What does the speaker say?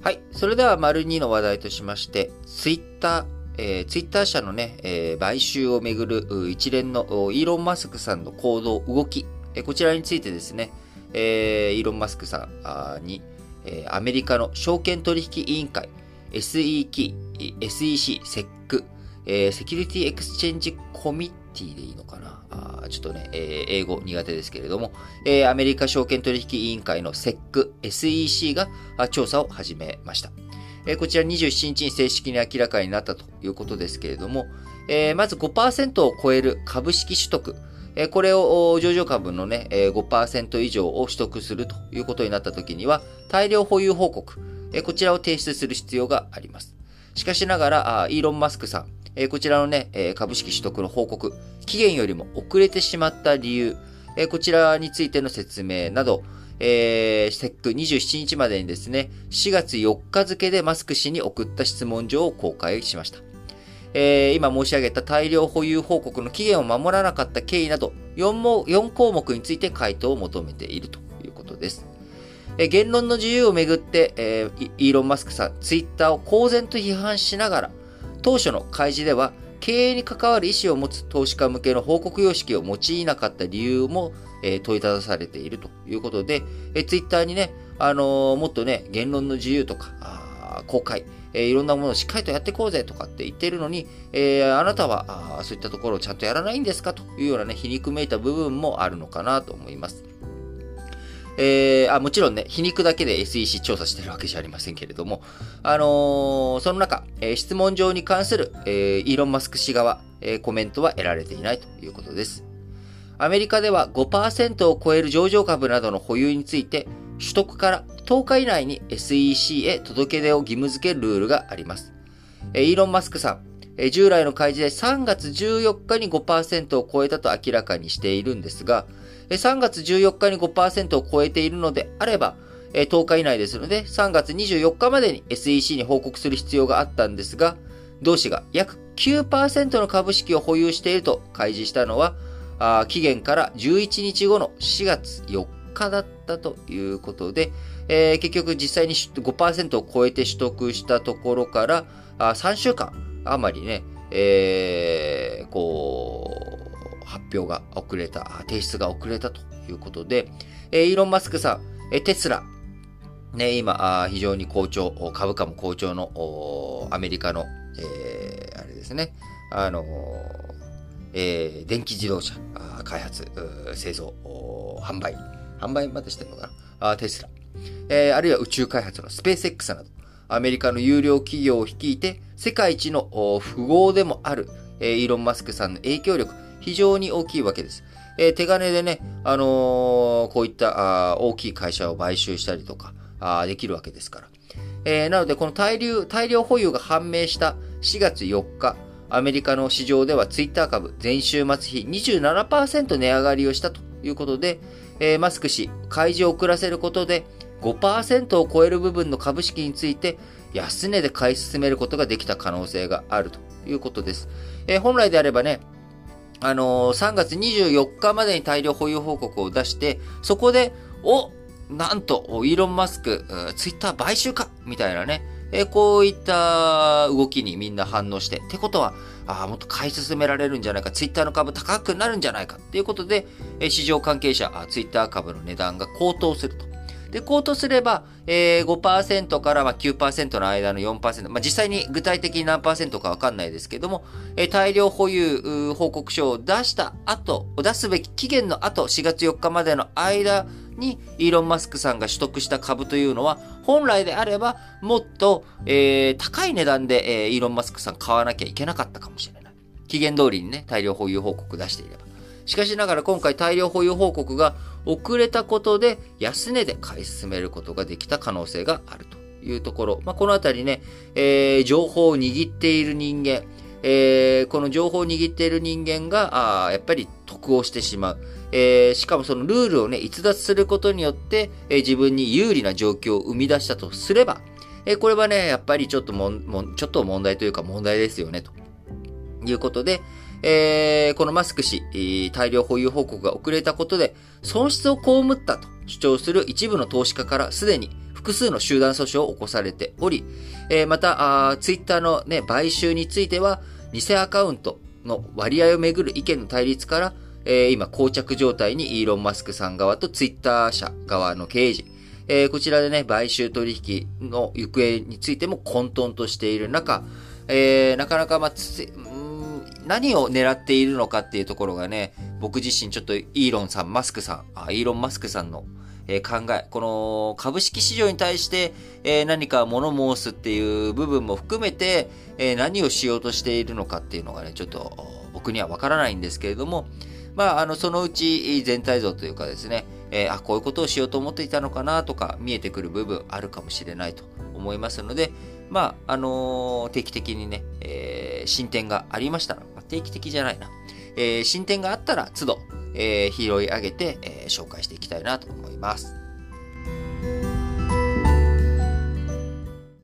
はい。それでは、丸2の話題としまして、ツイッター、えー、ツイッター社のね、えー、買収をめぐる一連のイーロン・マスクさんの行動、動き、えー、こちらについてですね、えー、イーロン・マスクさんに、えー、アメリカの証券取引委員会、SEC、SEC、SEC、えー、 Security Exchange Committee でいいのかな？あちょっとね、えー、英語苦手ですけれども、えー、アメリカ証券取引委員会の SEC、SEC が調査を始めました。えー、こちら27日に正式に明らかになったということですけれども、えー、まず5%を超える株式取得、え、これを上場株のね、5%以上を取得するということになったときには、大量保有報告、え、こちらを提出する必要があります。しかしながら、イーロン・マスクさん、え、こちらのね、え、株式取得の報告、期限よりも遅れてしまった理由、え、こちらについての説明など、えー、セック27日までにですね、4月4日付でマスク氏に送った質問状を公開しました。えー、今申し上げた大量保有報告の期限を守らなかった経緯など4も、4項目について回答を求めているということです。えー、言論の自由をめぐって、えー、イーロン・マスクさん、ツイッターを公然と批判しながら、当初の開示では、経営に関わる意思を持つ投資家向けの報告様式を用いなかった理由も、え、問いただされているということで、えー、ツイッターにね、あの、もっとね、言論の自由とか、あ公開、え、いろんなものをしっかりとやっていこうぜとかって言ってるのに、えー、あなたはあそういったところをちゃんとやらないんですかというようなね、皮肉めいた部分もあるのかなと思います。えー、あもちろんね、皮肉だけで SEC 調査してるわけじゃありませんけれども、あのー、その中、えー、質問状に関する、えー、イーロン・マスク氏側、えー、コメントは得られていないということです。アメリカでは5%を超える上場株などの保有について、取得から10日以内に SEC へ届け出を義務付けるルールがあります。イーロン・マスクさん、従来の開示で3月14日に5%を超えたと明らかにしているんですが、3月14日に5%を超えているのであれば、10日以内ですので、3月24日までに SEC に報告する必要があったんですが、同氏が約9%の株式を保有していると開示したのは、期限から11日後の4月4日だったということで、えー、結局実際に5%を超えて取得したところからあ3週間余りね、えー、こう、表が遅れた、提出が遅れたということで、えー、イーロン・マスクさん、えテスラ、ね、今、非常に好調、株価も好調のアメリカの、えー、あれですね、あのえー、電気自動車開発、製造、販売、販売までしてるのかなあテスラ、えー、あるいは宇宙開発のスペース X など、アメリカの有料企業を率いて、世界一の富豪でもある、えー、イーロン・マスクさんの影響力、非常に大きいわけです。えー、手金でね、あのー、こういったあ大きい会社を買収したりとかあできるわけですから。えー、なので、この大量大量保有が判明した4月4日、アメリカの市場ではツイッター株前週末比27%値上がりをしたということで、えー、マスク氏、開示を遅らせることで、5%を超える部分の株式について安値で買い進めることができた可能性があるということです。えー、本来であればね、あのー、3月24日までに大量保有報告を出して、そこで、おなんと、イーロン・マスク、ツイッター買収かみたいなね、え、こういった動きにみんな反応して、ってことは、あもっと買い進められるんじゃないか、ツイッターの株高くなるんじゃないかっていうことで、え市場関係者、ツイッター株の値段が高騰すると。で、こうとすれば、えー、5%からま9%の間の4%、まあ、実際に具体的に何かわかんないですけども、えー、大量保有報告書を出した後、出すべき期限の後、4月4日までの間に、イーロン・マスクさんが取得した株というのは、本来であれば、もっと、えー、高い値段で、え、イーロン・マスクさん買わなきゃいけなかったかもしれない。期限通りにね、大量保有報告出していれば。しかしながら今回大量保有報告が遅れたことで安値で買い進めることができた可能性があるというところ。まあ、このあたりね、えー、情報を握っている人間、えー、この情報を握っている人間が、あやっぱり得をしてしまう。えー、しかもそのルールをね、逸脱することによって、えー、自分に有利な状況を生み出したとすれば、えー、これはね、やっぱりちょっともん、ちょっと問題というか問題ですよね、ということで、えー、このマスク氏、大量保有報告が遅れたことで、損失を被ったと主張する一部の投資家からすでに複数の集団訴訟を起こされており、えー、また、ツイッターのね、買収については、偽アカウントの割合をめぐる意見の対立から、えー、今、膠着状態にイーロン・マスクさん側とツイッター社側の経営陣、えー、こちらでね、買収取引の行方についても混沌としている中、えー、なかなか、まあ、何を狙っているのかっていうところがね、僕自身ちょっとイーロンさん、マスクさん、あイーロン・マスクさんの、え、考え、この株式市場に対して、え、何か物申すっていう部分も含めて、え、何をしようとしているのかっていうのがね、ちょっと僕にはわからないんですけれども、まあ、あの、そのうち全体像というかですね、えー、あ、こういうことをしようと思っていたのかなとか見えてくる部分あるかもしれないと思いますので、まあ、あのー、定期的にね、えー、進展がありましたら、定期的じゃないな、えー、進展があったら、都度、えー、拾い上げて、えー、紹介していきたいなと思います。